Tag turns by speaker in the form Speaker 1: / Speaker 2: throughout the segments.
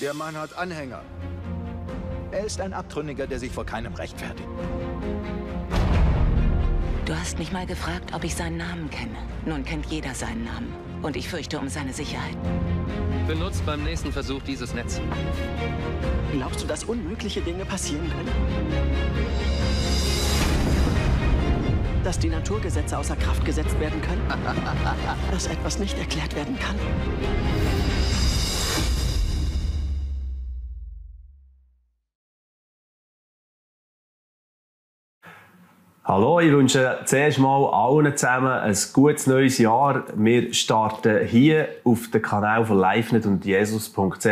Speaker 1: Der Mann hat Anhänger. Er ist ein Abtrünniger, der sich vor keinem rechtfertigt.
Speaker 2: Du hast mich mal gefragt, ob ich seinen Namen kenne. Nun kennt jeder seinen Namen. Und ich fürchte um seine Sicherheit.
Speaker 3: Benutzt beim nächsten Versuch dieses Netz.
Speaker 4: Glaubst du, dass unmögliche Dinge passieren können? Dass die Naturgesetze außer Kraft gesetzt werden können? Dass etwas nicht erklärt werden kann?
Speaker 5: Hallo, ich wünsche zuerst mal allen zusammen ein gutes neues Jahr. Wir starten hier auf dem Kanal von LiveNet und Jesus.ch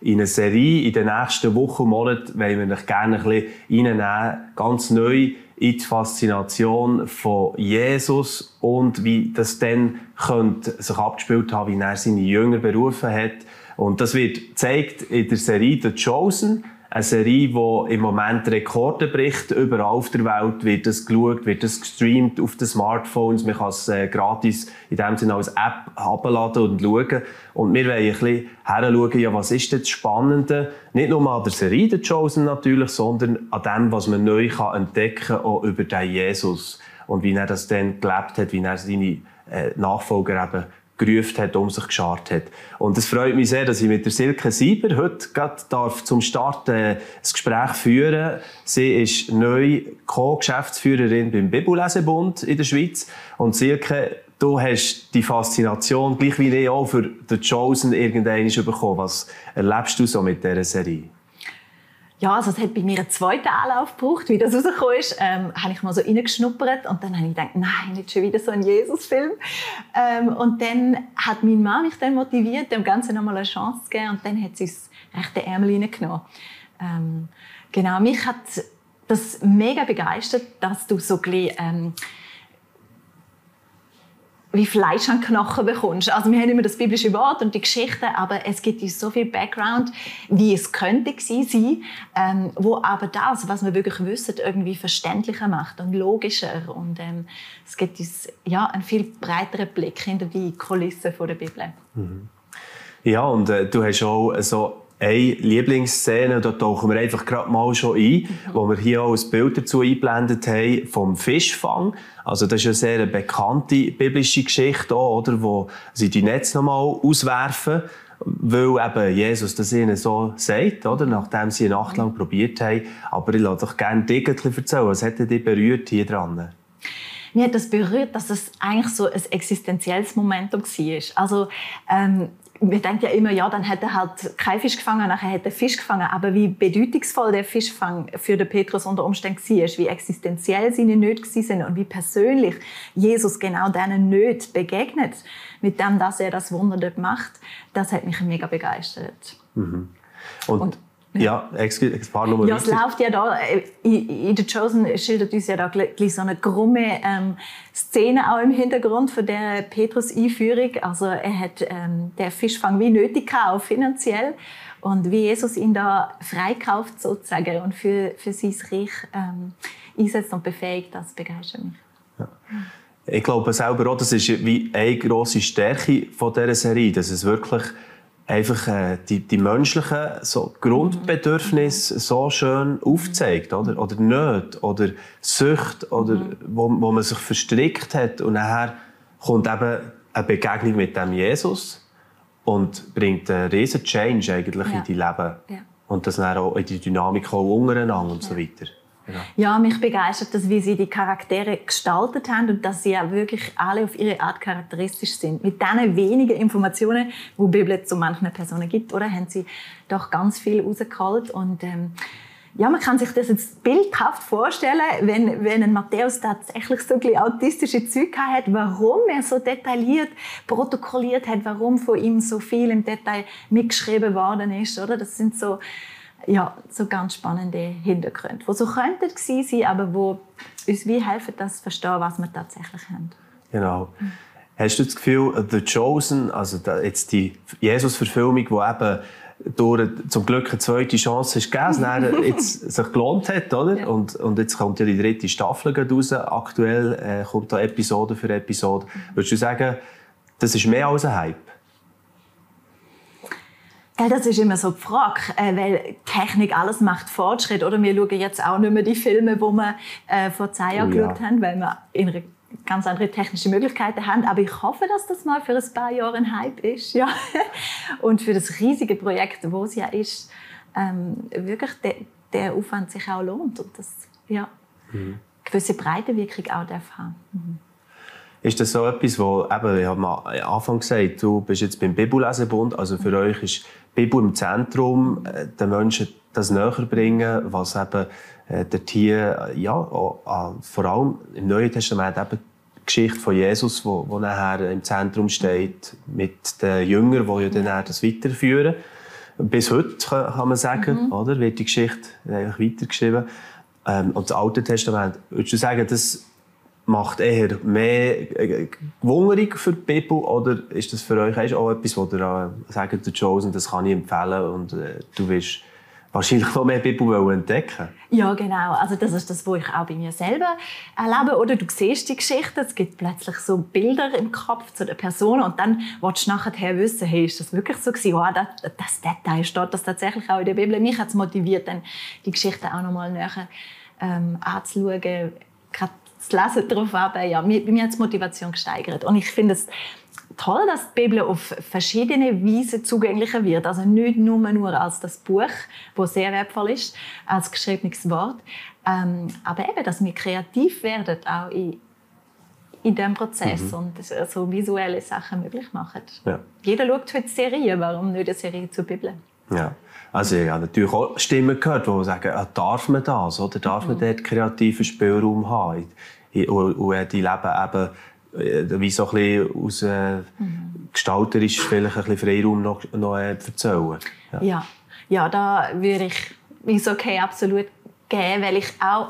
Speaker 5: in eine Serie. In den nächsten Wochen und Monaten wollen wir euch gerne ein bisschen reinnehmen, ganz neu in die Faszination von Jesus und wie das dann könnte sich abgespielt haben, wie er seine Jünger berufen hat. Und das wird gezeigt in der Serie The Chosen eine Serie, die im Moment Rekorde bricht. Überall auf der Welt wird das geschaut, wird das gestreamt auf den Smartphones. Man kann es äh, gratis in dem Sinne als App herunterladen und schauen. Und wir wollen ein bisschen heranschauen, ja, was ist das Spannende? Nicht nur an der Serie The Chosen natürlich, sondern an dem, was man neu kann entdecken kann, auch über den Jesus. Und wie er das dann gelebt hat, wie er seine äh, Nachfolger eben gerufen hat, um sich geschart hat. Und es freut mich sehr, dass ich mit der Silke Sieber heute darf zum Start äh, ein Gespräch führen Sie ist neu Co-Geschäftsführerin beim Bibellesebund in der Schweiz. Und Silke, du hast die Faszination, gleich wie ich auch, für The Chosen irgendwann bekommen. Was erlebst du so mit dieser Serie?
Speaker 6: Ja, also es hat bei mir einen zweiten Anlauf gebraucht, wie das rausgekommen ist, ähm, habe ich mal so reingeschnuppert und dann habe ich gedacht, nein, nicht schon wieder so ein Jesus-Film. Ähm, und dann hat mein Mann mich dann motiviert, dem Ganzen nochmal eine Chance zu geben und dann hat sie es recht den Ärmel reingenommen. Ähm, genau, mich hat das mega begeistert, dass du so ein ähm, wie Fleisch an Knochen bekommst. Also wir haben immer das biblische Wort und die Geschichte, aber es gibt uns so viel Background, wie es könnte gewesen sein, ähm, wo aber das, was wir wirklich wissen, irgendwie verständlicher macht und logischer und ähm, es gibt uns ja einen viel breiteren Blick hinter die Kulissen der Bibel.
Speaker 5: Mhm. Ja, und äh, du hast auch so eine Lieblingsszene, da tauchen wir einfach gerade mal schon ein, wo wir hier auch ein Bild dazu eingeblendet haben, vom Fischfang. Also das ist eine sehr bekannte biblische Geschichte, auch, oder, wo sie die Netze nochmal auswerfen, weil eben Jesus das ihnen so sagt, oder, nachdem sie eine Nacht lang probiert haben. Aber ich lasse doch gerne bisschen erzählen, was hat dich berührt hier dran?
Speaker 6: Mir hat das berührt, dass es eigentlich so ein existenzielles Momentum war. Also, ähm, wir denken ja immer, ja, dann hätte er halt keinen Fisch gefangen, nachher hätte er Fisch gefangen. Aber wie bedeutungsvoll der Fischfang für den Petrus unter Umständen war, wie existenziell seine Nöte sind und wie persönlich Jesus genau diesen Nöten begegnet, mit dem, dass er das Wunder dort macht, das hat mich mega begeistert.
Speaker 5: Mhm. Und, und ja, excuse, ein paar Nummern.
Speaker 6: Ja, es läuft ja da, äh, in The Chosen schildert uns ja da gleich so eine krumme ähm, Szene auch im Hintergrund von der Petrus-Einführung. Also er hat ähm, den Fischfang wie nötig gehabt, auch finanziell. Und wie Jesus ihn da freikauft sozusagen und für, für sein Reich ähm, einsetzt und befähigt, das begeistert mich. Ja.
Speaker 5: Ich glaube selber auch, das ist wie eine grosse Stärke von dieser Serie, dass es wirklich einfach äh, die, die menschlichen so Grundbedürfnisse so schön aufzeigt, oder? Oder nicht, oder Sucht, oder mhm. wo, wo man sich verstrickt hat und nachher kommt eben eine Begegnung mit dem Jesus und bringt einen riesen Change eigentlich ja. in die Leben. Ja. Und das dann auch in die Dynamik auch untereinander und ja. so weiter.
Speaker 6: Genau. Ja, mich begeistert das, wie sie die Charaktere gestaltet haben und dass sie ja wirklich alle auf ihre Art charakteristisch sind. Mit diesen wenigen Informationen, die Bibel zu manchen Personen gibt, oder, haben sie doch ganz viel rausgeholt und ähm, ja, man kann sich das jetzt bildhaft vorstellen, wenn, wenn ein Matthäus tatsächlich so ein autistische Züge hat, warum er so detailliert protokolliert hat, warum von ihm so viel im Detail mitgeschrieben worden ist, oder? Das sind so ja, so ganz spannende Hintergründe, die so könnten sein, aber wo uns wie helfen, das zu verstehen, was wir tatsächlich haben.
Speaker 5: Genau. Hast du das Gefühl, The Chosen, also jetzt die Jesus-Verfilmung, die eben durch zum Glück eine zweite Chance ist gegeben, jetzt sich gelohnt hat, oder? Ja. Und, und jetzt kommt ja die dritte Staffel raus. Aktuell äh, kommt da Episode für Episode. Würdest du sagen, das ist mehr als ein Hype?
Speaker 6: Ja, das ist immer so die Frage, äh, weil Technik alles macht Fortschritt. Oder wir schauen jetzt auch nicht mehr die Filme, die wir äh, vor zehn Jahren
Speaker 5: Oh ja.
Speaker 6: geschaut haben, weil wir in einer ganz andere technische Möglichkeiten haben. Aber ich hoffe, dass das mal für ein paar Jahre ein Hype ist. Ja. Und für das riesige Projekt, wo es ja ist, ähm, wirklich der, der Aufwand sich auch lohnt. Und das ja,
Speaker 5: Mhm.
Speaker 6: gewisse Breitenwirkung auch darf haben.
Speaker 5: Ist das so etwas, wo, eben, ich habe am Anfang gesagt, du bist jetzt beim Bibellesebund, also für euch ist die Bibel im Zentrum, äh, den Menschen das näher bringen, was eben äh, dort hier, äh, ja, vor allem im Neuen Testament eben die Geschichte von Jesus, wo, wo nachher im Zentrum steht, mit den Jüngern, die ja dann das weiterführen. Bis heute kann man sagen, oder, wird die Geschichte eigentlich weitergeschrieben. Ähm, und das Alte Testament, würdest du sagen, das macht eher mehr äh, Gewunderung für die Bibel oder ist das für euch auch etwas, wo ihr äh, sagt, der Chosen, das kann ich empfehlen und äh, du willst wahrscheinlich noch mehr wollen entdecken
Speaker 6: Ja, genau. Also das ist das, was ich auch bei mir selber erlebe. Oder du siehst die Geschichte, es gibt plötzlich so Bilder im Kopf zu der Person und dann willst du nachher wissen, hey, ist das wirklich so gewesen? Oh, das, das Detail steht das tatsächlich auch in der Bibel. Mich hat es motiviert, dann die Geschichte auch nochmal näher ähm, anzuschauen, gerade das Lesen darauf ab. Ja, mir, bei mir hat es Motivation gesteigert. Und ich finde es toll, dass die Bibel auf verschiedene Weisen zugänglicher wird. Also nicht nur, nur als das Buch, das sehr wertvoll ist, als geschriebenes Wort, ähm, aber eben, dass wir kreativ werden, auch in, in diesem Prozess und das, so visuelle Sachen möglich machen.
Speaker 5: Ja.
Speaker 6: Jeder schaut heute Serien, warum nicht eine Serie zur Bibel?
Speaker 5: Ja. Also ich habe natürlich auch Stimmen gehört, die sagen, ah, darf man das? Oder darf man dort kreativen Spielraum haben? Und, und die leben eben äh, wie so ein bisschen aus äh, gestalterisch vielleicht ein bisschen Freiraum noch, noch äh, erzählen. Ja.
Speaker 6: Ja, ja da würde ich ist okay absolut geben, weil ich auch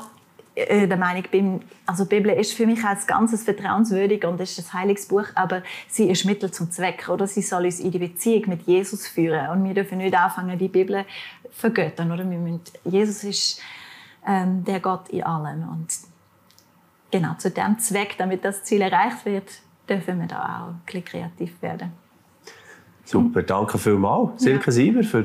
Speaker 6: der Meinung bin, also die Bibel ist für mich als Ganzes vertrauenswürdig und ist ein heiliges Buch, aber sie ist Mittel zum Zweck, oder? Sie soll uns in die Beziehung mit Jesus führen und wir dürfen nicht anfangen, die Bibel vergöttern, oder? Wir müssen, Jesus ist ähm, der Gott in allem und genau zu dem Zweck, damit das Ziel erreicht wird, dürfen wir da auch ein bisschen kreativ werden.
Speaker 5: Super, danke vielmals, Silke Sieber, für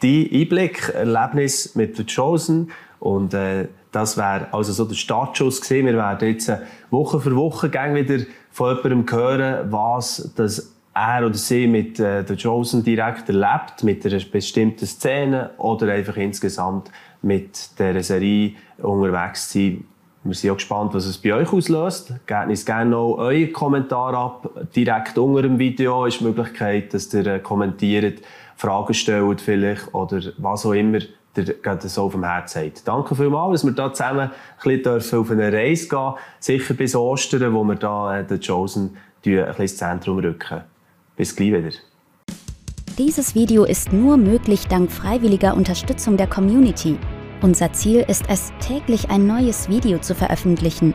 Speaker 5: deinen Einblick, Erlebnis mit The Chosen. Und äh, das wäre also so der Startschuss gewesen. Wir werden jetzt äh, Woche für Woche gang wieder von jemandem hören, was das er oder sie mit äh, The Chosen direkt erlebt, mit einer bestimmten Szene oder einfach insgesamt mit der Serie unterwegs sein. Wir sind auch gespannt, was es bei euch auslöst. Gebt uns gerne noch euren Kommentar ab. Direkt unter dem Video ist die Möglichkeit, dass ihr äh, kommentiert, Fragen stellt vielleicht oder was auch immer gerade so auf dem Herz. Danke vielmals, dass wir da zusammen ein bisschen dürfen auf eine Reise gehen Sicher bis Ostern, wo wir da äh, den Chosen ein bisschen ins Zentrum rücken. Bis gleich wieder.
Speaker 7: Dieses Video ist nur möglich dank freiwilliger Unterstützung der Community. Unser Ziel ist es, täglich ein neues Video zu veröffentlichen.